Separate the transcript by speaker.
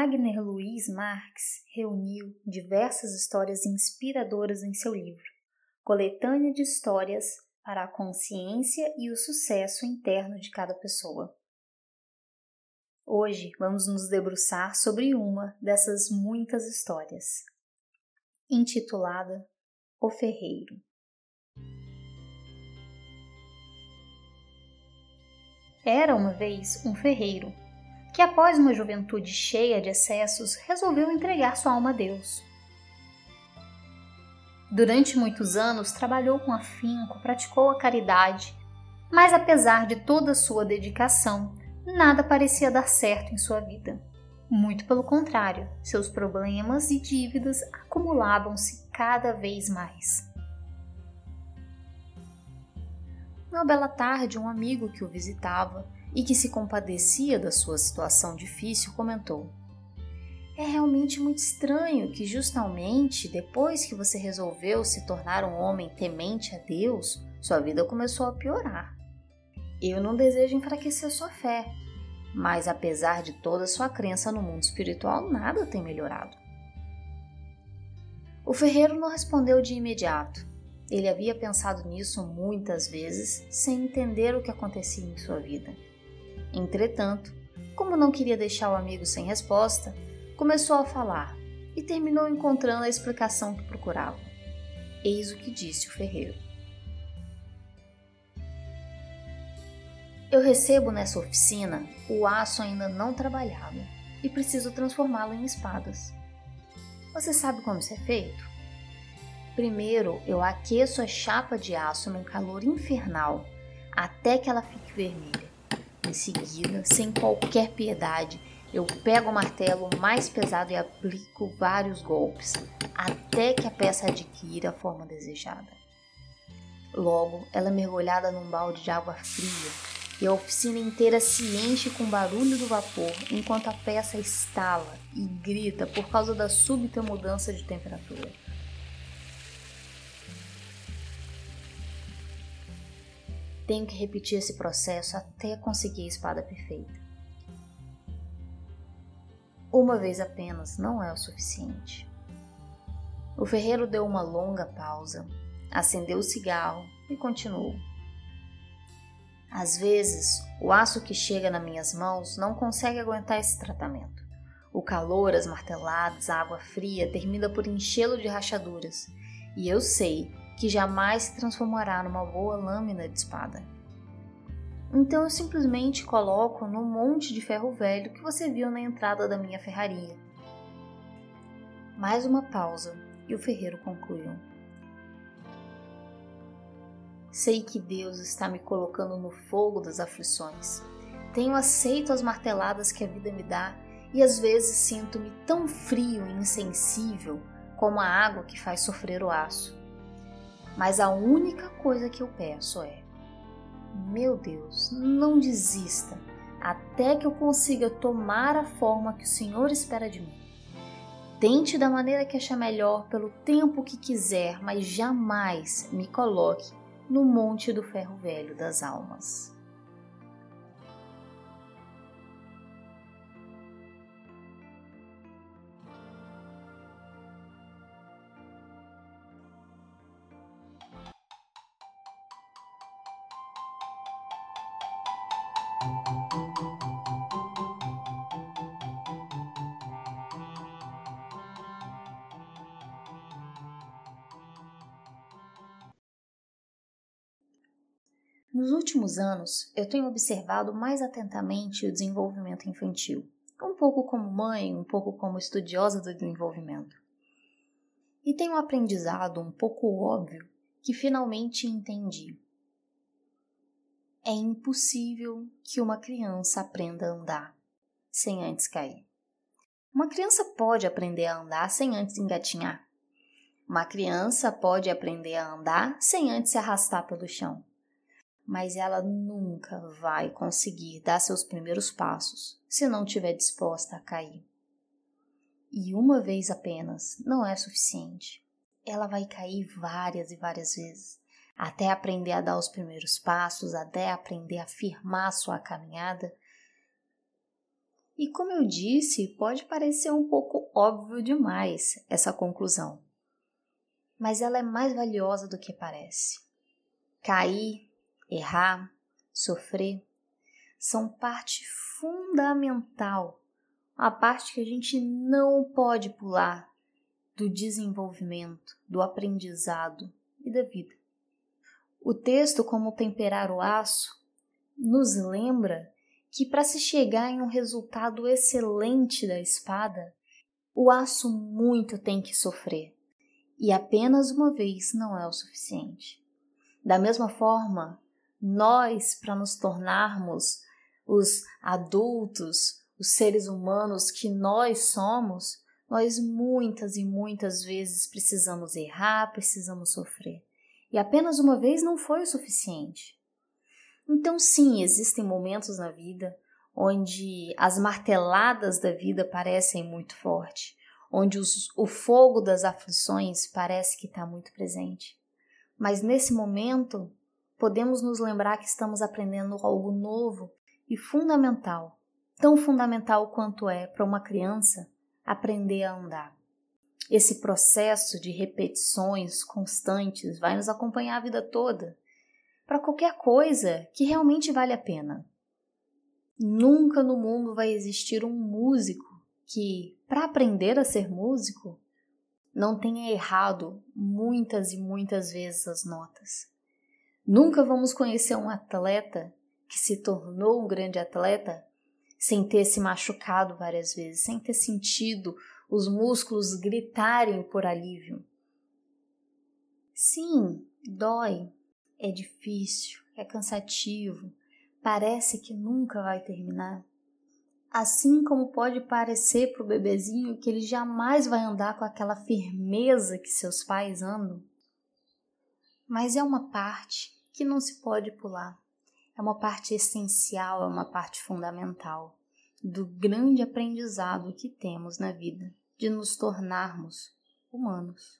Speaker 1: Wagner Luiz Marx reuniu diversas histórias inspiradoras em seu livro, Coletânea de Histórias para a Consciência e o Sucesso Interno de Cada Pessoa. Hoje vamos nos debruçar sobre uma dessas muitas histórias, intitulada O Ferreiro. Era uma vez um ferreiro que, após uma juventude cheia de excessos, resolveu entregar sua alma a Deus. Durante muitos anos trabalhou com afinco, praticou a caridade, mas apesar de toda sua dedicação, nada parecia dar certo em sua vida. Muito pelo contrário, seus problemas e dívidas acumulavam-se cada vez mais. Uma bela tarde, um amigo que o visitava e que se compadecia da sua situação difícil comentou: É realmente muito estranho que, justamente depois que você resolveu se tornar um homem temente a Deus, sua vida começou a piorar. Eu não desejo enfraquecer sua fé, mas apesar de toda sua crença no mundo espiritual, nada tem melhorado. O ferreiro não respondeu de imediato. Ele havia pensado nisso muitas vezes, sem entender o que acontecia em sua vida. Entretanto, como não queria deixar o amigo sem resposta, começou a falar e terminou encontrando a explicação que procurava. Eis o que disse o ferreiro. Eu recebo nessa oficina o aço ainda não trabalhado e preciso transformá-lo em espadas. Você sabe como isso é feito? Primeiro, eu aqueço a chapa de aço num calor infernal até que ela fique vermelha. Em seguida, sem qualquer piedade, eu pego o martelo mais pesado e aplico vários golpes, até que a peça adquira a forma desejada. Logo, ela é mergulhada num balde de água fria e a oficina inteira se enche com o barulho do vapor enquanto a peça estala e grita por causa da súbita mudança de temperatura. Tenho que repetir esse processo até conseguir a espada perfeita. Uma vez apenas não é o suficiente. O ferreiro deu uma longa pausa, acendeu o cigarro e continuou. Às vezes, o aço que chega nas minhas mãos não consegue aguentar esse tratamento. O calor, as marteladas, a água fria termina por enchê-lo de rachaduras, e eu sei que jamais se transformará numa boa lâmina de espada. Então eu simplesmente coloco no monte de ferro velho que você viu na entrada da minha ferraria. Mais uma pausa e o ferreiro concluiu. Sei que Deus está me colocando no fogo das aflições. Tenho aceito as marteladas que a vida me dá e às vezes sinto-me tão frio e insensível como a água que faz sofrer o aço. Mas a única coisa que eu peço é: meu Deus, não desista até que eu consiga tomar a forma que o Senhor espera de mim. Tente da maneira que achar melhor pelo tempo que quiser, mas jamais me coloque no monte do ferro velho das almas. Nos últimos anos, eu tenho observado mais atentamente o desenvolvimento infantil, um pouco como mãe, um pouco como estudiosa do desenvolvimento. E tenho aprendizado um pouco óbvio que finalmente entendi. É impossível que uma criança aprenda a andar sem antes cair. Uma criança pode aprender a andar sem antes engatinhar. Uma criança pode aprender a andar sem antes se arrastar pelo chão mas ela nunca vai conseguir dar seus primeiros passos se não estiver disposta a cair. E uma vez apenas não é suficiente. Ela vai cair várias e várias vezes, até aprender a dar os primeiros passos, até aprender a firmar sua caminhada. E como eu disse, pode parecer um pouco óbvio demais essa conclusão, mas ela é mais valiosa do que parece. Cair, errar, sofrer são parte fundamental, a parte que a gente não pode pular do desenvolvimento, do aprendizado e da vida. O texto, como temperar o aço, nos lembra que para se chegar em um resultado excelente da espada, o aço muito tem que sofrer, e apenas uma vez não é o suficiente. Da mesma forma, nós, para nos tornarmos os adultos, os seres humanos que nós somos, nós muitas e muitas vezes precisamos errar, precisamos sofrer. E apenas uma vez não foi o suficiente. Então, sim, existem momentos na vida onde as marteladas da vida parecem muito fortes, onde os, o fogo das aflições parece que está muito presente. Mas nesse momento, podemos nos lembrar que estamos aprendendo algo novo e fundamental, tão fundamental quanto é para uma criança aprender a andar. Esse processo de repetições constantes vai nos acompanhar a vida toda para qualquer coisa que realmente vale a pena. Nunca no mundo vai existir um músico que, para aprender a ser músico, não tenha errado muitas e muitas vezes as notas. Nunca vamos conhecer um atleta que se tornou um grande atleta sem ter se machucado várias vezes, sem ter sentido os músculos gritarem por alívio. Sim, dói, é difícil, é cansativo, parece que nunca vai terminar. Assim como pode parecer para o bebezinho que ele jamais vai andar com aquela firmeza que seus pais andam. Mas é uma parte que não se pode pular. É uma parte essencial, é uma parte fundamental do grande aprendizado que temos na vida de nos tornarmos humanos.